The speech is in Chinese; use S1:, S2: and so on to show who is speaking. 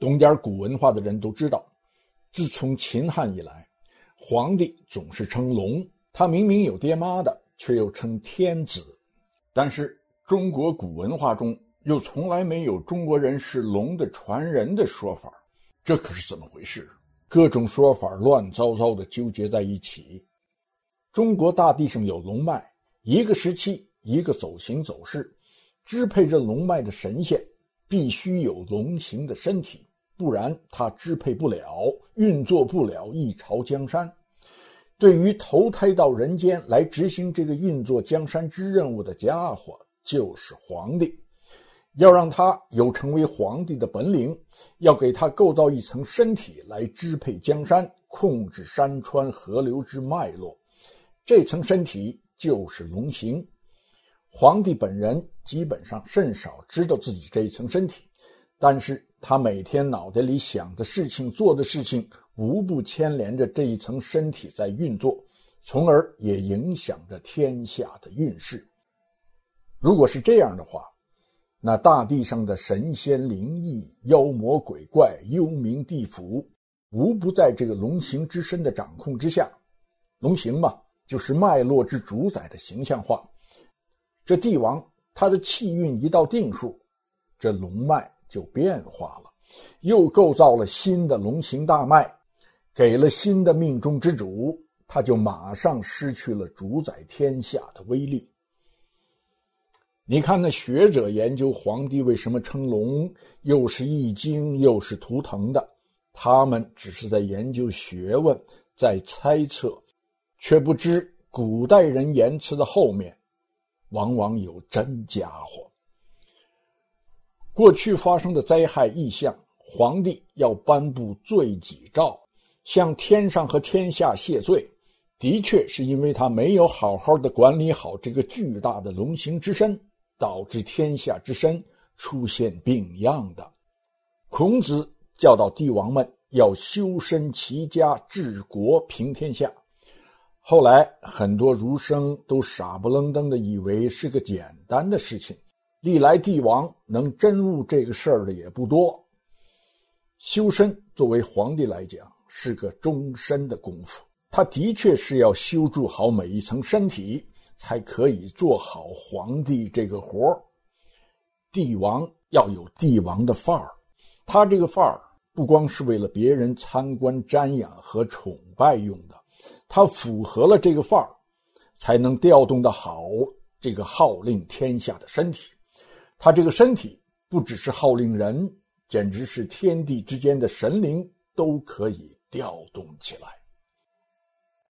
S1: 懂点古文化的人都知道，自从秦汉以来，皇帝总是称龙，他明明有爹妈的，却又称天子。但是中国古文化中又从来没有中国人是龙的传人的说法，这可是怎么回事？各种说法乱糟糟的纠结在一起。中国大地上有龙脉，一个时期一个走形走势，支配着龙脉的神仙必须有龙形的身体，不然他支配不了、运作不了一朝江山。对于投胎到人间来执行这个运作江山之任务的家伙，就是皇帝。要让他有成为皇帝的本领，要给他构造一层身体来支配江山、控制山川河流之脉络。这层身体就是龙形。皇帝本人基本上甚少知道自己这一层身体，但是他每天脑袋里想的事情、做的事情，无不牵连着这一层身体在运作，从而也影响着天下的运势。如果是这样的话，那大地上的神仙灵异、妖魔鬼怪、幽冥地府，无不在这个龙形之身的掌控之下。龙形嘛，就是脉络之主宰的形象化。这帝王他的气运一到定数，这龙脉就变化了，又构造了新的龙形大脉，给了新的命中之主，他就马上失去了主宰天下的威力。你看，那学者研究皇帝为什么称龙，又是易经又是图腾的，他们只是在研究学问，在猜测，却不知古代人言辞的后面，往往有真家伙。过去发生的灾害异象，皇帝要颁布罪己诏，向天上和天下谢罪，的确是因为他没有好好的管理好这个巨大的龙形之身。导致天下之身出现病样的，孔子教导帝王们要修身齐家治国平天下。后来很多儒生都傻不愣登的以为是个简单的事情，历来帝王能真悟这个事儿的也不多。修身作为皇帝来讲是个终身的功夫，他的确是要修筑好每一层身体。才可以做好皇帝这个活帝王要有帝王的范儿，他这个范儿不光是为了别人参观瞻仰和崇拜用的，他符合了这个范儿，才能调动的好这个号令天下的身体。他这个身体不只是号令人，简直是天地之间的神灵都可以调动起来。